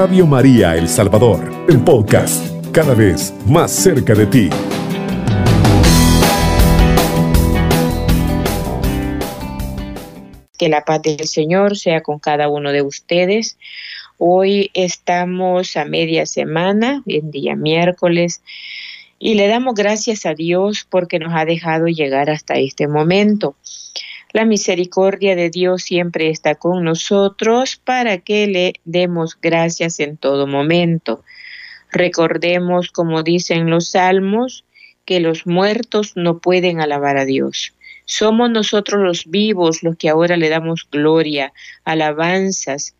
Radio María El Salvador, el podcast, cada vez más cerca de ti. Que la paz del Señor sea con cada uno de ustedes. Hoy estamos a media semana, en día miércoles, y le damos gracias a Dios porque nos ha dejado llegar hasta este momento. La misericordia de Dios siempre está con nosotros para que le demos gracias en todo momento. Recordemos, como dicen los salmos, que los muertos no pueden alabar a Dios. Somos nosotros los vivos los que ahora le damos gloria, alabanzas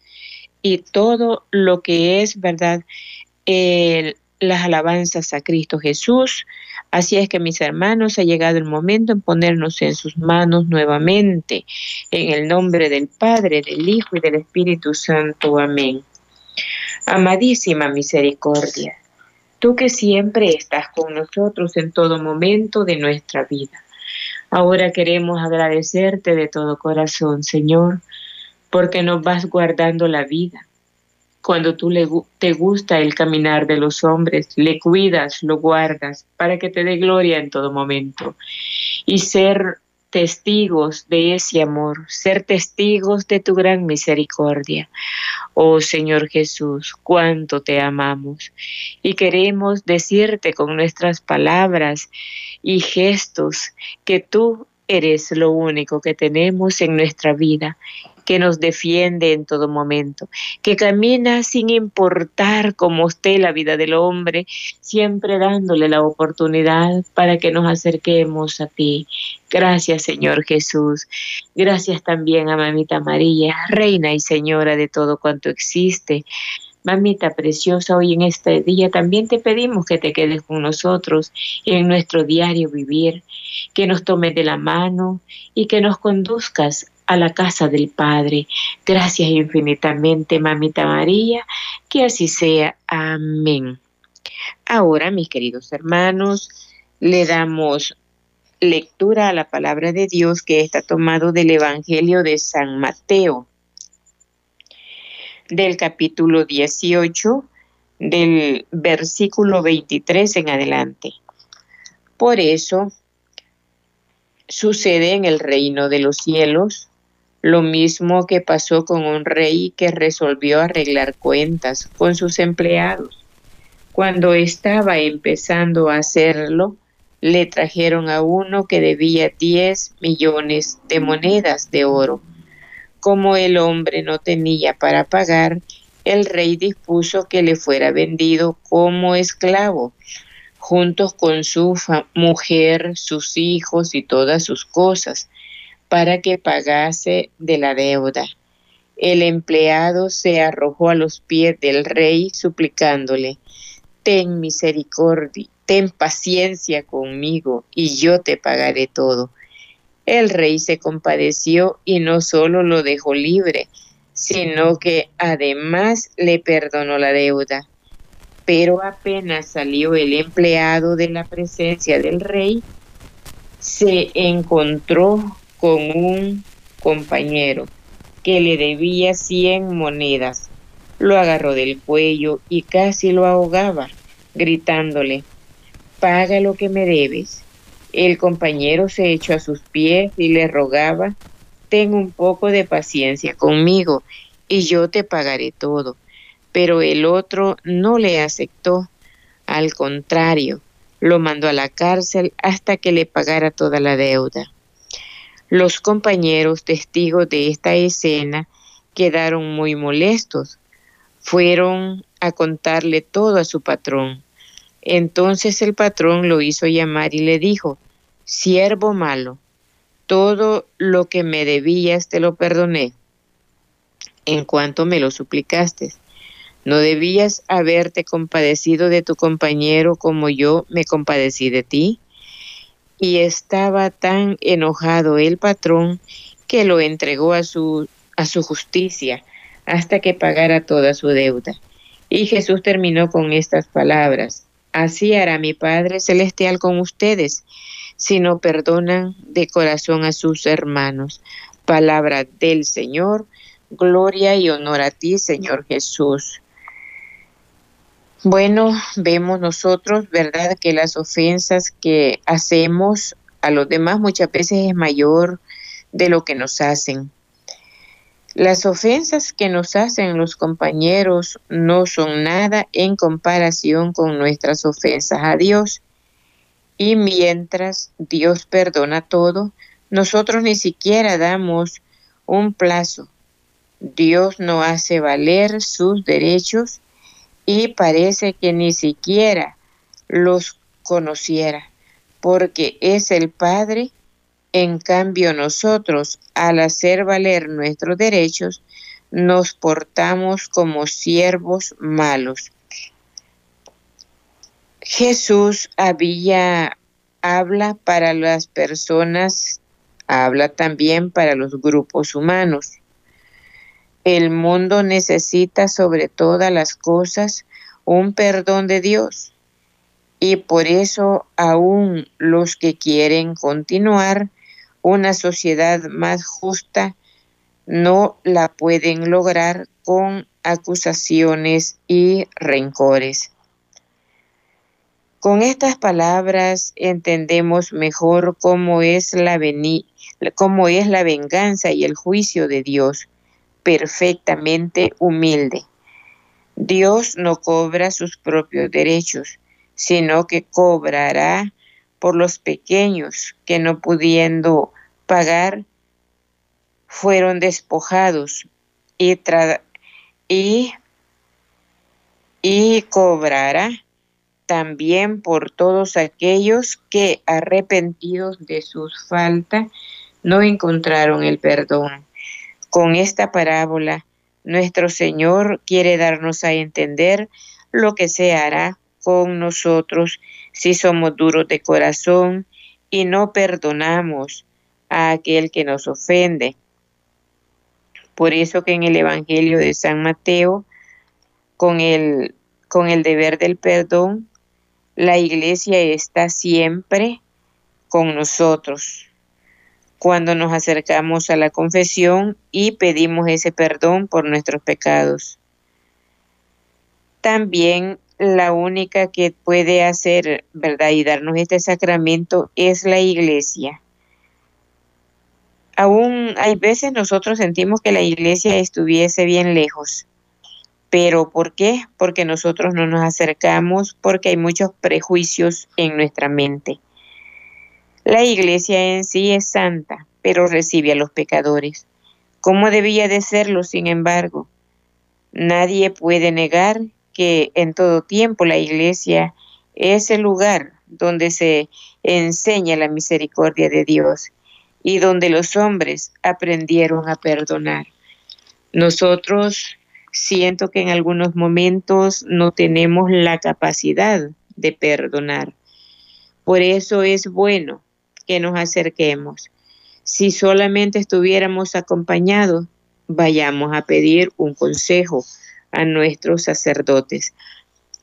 y todo lo que es, ¿verdad? Las alabanzas a Cristo Jesús. Así es que mis hermanos, ha llegado el momento en ponernos en sus manos nuevamente, en el nombre del Padre, del Hijo y del Espíritu Santo. Amén. Amadísima misericordia, tú que siempre estás con nosotros en todo momento de nuestra vida Ahora queremos agradecerte de todo corazón, Señor, porque nos vas guardando la vida. Cuando tú le, te gusta el caminar de los hombres, le cuidas, lo guardas, para que te dé gloria en todo momento. Y ser testigos de ese amor, ser testigos de tu gran misericordia. Oh Señor Jesús, cuánto te amamos y queremos decirte con nuestras palabras y gestos que tú eres lo único que tenemos en nuestra vida que nos defiende en todo momento, que camina sin importar cómo esté la vida del hombre, siempre dándole la oportunidad para que nos acerquemos a ti. Gracias, Señor Jesús. Gracias también a Mamita María, Reina y Señora de todo cuanto existe. Mamita preciosa, hoy en este día también te pedimos que te quedes con nosotros en nuestro diario vivir, que nos tomes de la mano y que nos conduzcas a la casa del Padre. Gracias infinitamente, Mamita María, que así sea. Amén. Ahora, mis queridos hermanos, le damos lectura a la palabra de Dios que está tomado del Evangelio de San Mateo, del capítulo 18, del versículo 23 en adelante. Por eso sucede en el reino de los cielos lo mismo que pasó con un rey que resolvió arreglar cuentas con sus empleados. Cuando estaba empezando a hacerlo, le trajeron a uno que debía 10 millones de monedas de oro. Como el hombre no tenía para pagar, el rey dispuso que le fuera vendido como esclavo, juntos con su mujer, sus hijos y todas sus cosas para que pagase de la deuda. El empleado se arrojó a los pies del rey suplicándole, ten misericordia, ten paciencia conmigo y yo te pagaré todo. El rey se compadeció y no solo lo dejó libre, sino que además le perdonó la deuda. Pero apenas salió el empleado de la presencia del rey, se encontró con un compañero que le debía cien monedas. Lo agarró del cuello y casi lo ahogaba, gritándole, paga lo que me debes. El compañero se echó a sus pies y le rogaba, ten un poco de paciencia conmigo y yo te pagaré todo. Pero el otro no le aceptó, al contrario, lo mandó a la cárcel hasta que le pagara toda la deuda. Los compañeros testigos de esta escena quedaron muy molestos. Fueron a contarle todo a su patrón. Entonces el patrón lo hizo llamar y le dijo, siervo malo, todo lo que me debías te lo perdoné en cuanto me lo suplicaste. ¿No debías haberte compadecido de tu compañero como yo me compadecí de ti? Y estaba tan enojado el patrón que lo entregó a su, a su justicia hasta que pagara toda su deuda. Y Jesús terminó con estas palabras, así hará mi Padre Celestial con ustedes, si no perdonan de corazón a sus hermanos. Palabra del Señor, gloria y honor a ti, Señor Jesús. Bueno, vemos nosotros, ¿verdad?, que las ofensas que hacemos a los demás muchas veces es mayor de lo que nos hacen. Las ofensas que nos hacen los compañeros no son nada en comparación con nuestras ofensas a Dios. Y mientras Dios perdona todo, nosotros ni siquiera damos un plazo. Dios no hace valer sus derechos y parece que ni siquiera los conociera, porque es el Padre. En cambio, nosotros, al hacer valer nuestros derechos, nos portamos como siervos malos. Jesús había habla para las personas, habla también para los grupos humanos. El mundo necesita sobre todas las cosas un perdón de Dios y por eso aún los que quieren continuar una sociedad más justa no la pueden lograr con acusaciones y rencores. Con estas palabras entendemos mejor cómo es la, cómo es la venganza y el juicio de Dios perfectamente humilde. Dios no cobra sus propios derechos, sino que cobrará por los pequeños que no pudiendo pagar fueron despojados y, y, y cobrará también por todos aquellos que arrepentidos de sus faltas no encontraron el perdón. Con esta parábola, nuestro Señor quiere darnos a entender lo que se hará con nosotros si somos duros de corazón y no perdonamos a aquel que nos ofende. Por eso que en el Evangelio de San Mateo, con el, con el deber del perdón, la iglesia está siempre con nosotros cuando nos acercamos a la confesión y pedimos ese perdón por nuestros pecados. También la única que puede hacer, ¿verdad? Y darnos este sacramento es la iglesia. Aún hay veces nosotros sentimos que la iglesia estuviese bien lejos. Pero ¿por qué? Porque nosotros no nos acercamos, porque hay muchos prejuicios en nuestra mente. La iglesia en sí es santa, pero recibe a los pecadores. ¿Cómo debía de serlo, sin embargo? Nadie puede negar que en todo tiempo la iglesia es el lugar donde se enseña la misericordia de Dios y donde los hombres aprendieron a perdonar. Nosotros siento que en algunos momentos no tenemos la capacidad de perdonar. Por eso es bueno que nos acerquemos. Si solamente estuviéramos acompañados, vayamos a pedir un consejo a nuestros sacerdotes.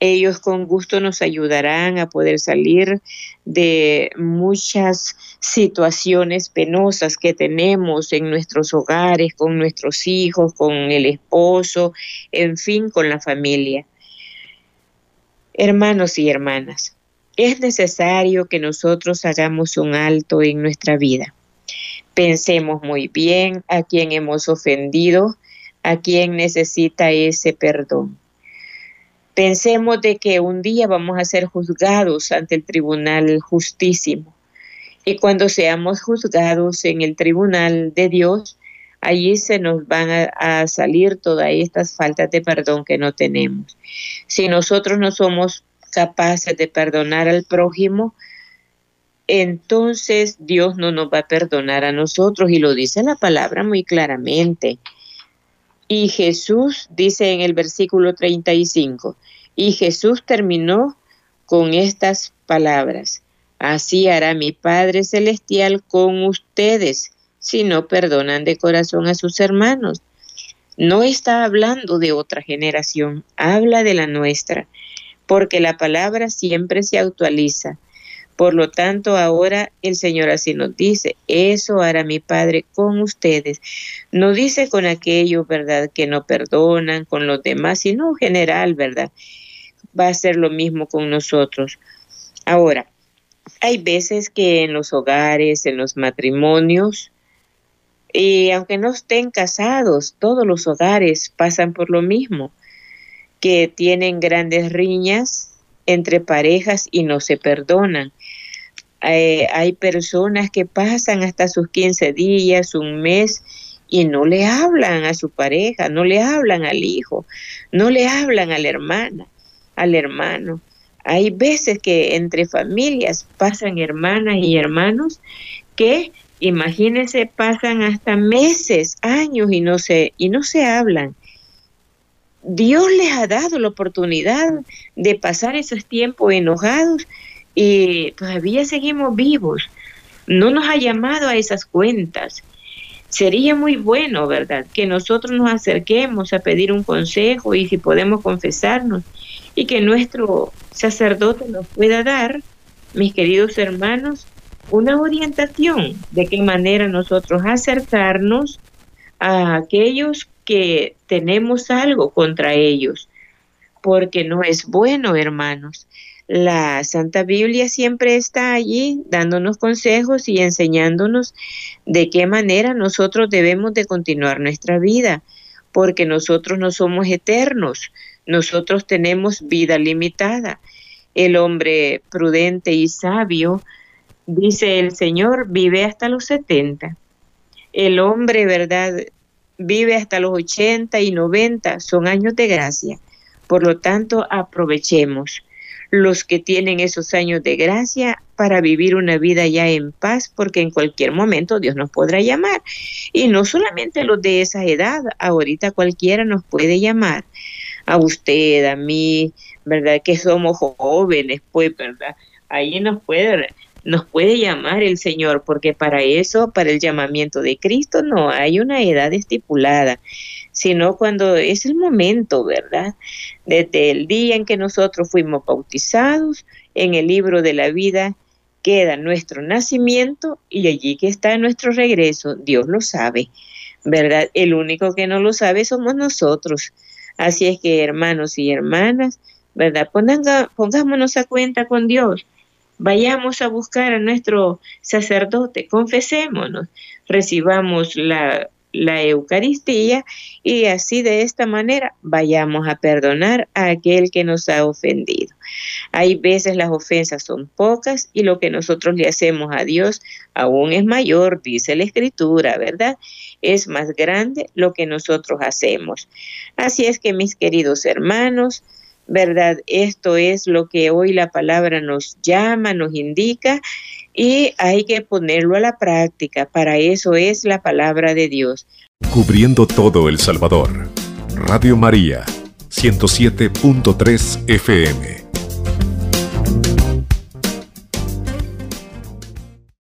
Ellos con gusto nos ayudarán a poder salir de muchas situaciones penosas que tenemos en nuestros hogares, con nuestros hijos, con el esposo, en fin, con la familia. Hermanos y hermanas, es necesario que nosotros hagamos un alto en nuestra vida. Pensemos muy bien a quien hemos ofendido, a quien necesita ese perdón. Pensemos de que un día vamos a ser juzgados ante el tribunal justísimo. Y cuando seamos juzgados en el tribunal de Dios, allí se nos van a, a, salir todas estas faltas de perdón que no tenemos. Si nosotros no somos capaces de perdonar al prójimo, entonces Dios no nos va a perdonar a nosotros y lo dice la palabra muy claramente. Y Jesús dice en el versículo 35, y Jesús terminó con estas palabras, así hará mi Padre Celestial con ustedes si no perdonan de corazón a sus hermanos. No está hablando de otra generación, habla de la nuestra porque la palabra siempre se actualiza. Por lo tanto, ahora el Señor así nos dice, eso hará mi Padre con ustedes. No dice con aquellos, ¿verdad?, que no perdonan, con los demás, sino en general, ¿verdad? va a ser lo mismo con nosotros. Ahora, hay veces que en los hogares, en los matrimonios, y aunque no estén casados, todos los hogares pasan por lo mismo, que tienen grandes riñas entre parejas y no se perdonan. Eh, hay personas que pasan hasta sus 15 días, un mes, y no le hablan a su pareja, no le hablan al hijo, no le hablan a la hermana, al hermano. Hay veces que entre familias pasan hermanas y hermanos que imagínense pasan hasta meses, años y no se y no se hablan. Dios les ha dado la oportunidad de pasar esos tiempos enojados y todavía seguimos vivos. No nos ha llamado a esas cuentas. Sería muy bueno, ¿verdad?, que nosotros nos acerquemos a pedir un consejo y si podemos confesarnos y que nuestro sacerdote nos pueda dar, mis queridos hermanos, una orientación de qué manera nosotros acercarnos a aquellos que tenemos algo contra ellos, porque no es bueno, hermanos. La Santa Biblia siempre está allí dándonos consejos y enseñándonos de qué manera nosotros debemos de continuar nuestra vida, porque nosotros no somos eternos, nosotros tenemos vida limitada. El hombre prudente y sabio, dice el Señor, vive hasta los 70. El hombre, ¿verdad? Vive hasta los 80 y 90, son años de gracia. Por lo tanto, aprovechemos los que tienen esos años de gracia para vivir una vida ya en paz, porque en cualquier momento Dios nos podrá llamar. Y no solamente los de esa edad, ahorita cualquiera nos puede llamar a usted, a mí, ¿verdad? Que somos jóvenes, pues, ¿verdad? Ahí nos puede, nos puede llamar el Señor, porque para eso, para el llamamiento de Cristo, no hay una edad estipulada, sino cuando es el momento, ¿verdad? Desde el día en que nosotros fuimos bautizados, en el libro de la vida queda nuestro nacimiento y allí que está nuestro regreso, Dios lo sabe, ¿verdad? El único que no lo sabe somos nosotros. Así es que hermanos y hermanas, ¿verdad? pongámonos a cuenta con Dios. Vayamos a buscar a nuestro sacerdote, confesémonos, recibamos la, la Eucaristía y así de esta manera vayamos a perdonar a aquel que nos ha ofendido. Hay veces las ofensas son pocas y lo que nosotros le hacemos a Dios aún es mayor, dice la Escritura, ¿verdad? Es más grande lo que nosotros hacemos. Así es que mis queridos hermanos, ¿verdad? Esto es lo que hoy la palabra nos llama, nos indica y hay que ponerlo a la práctica. Para eso es la palabra de Dios. Cubriendo todo El Salvador. Radio María, 107.3 FM.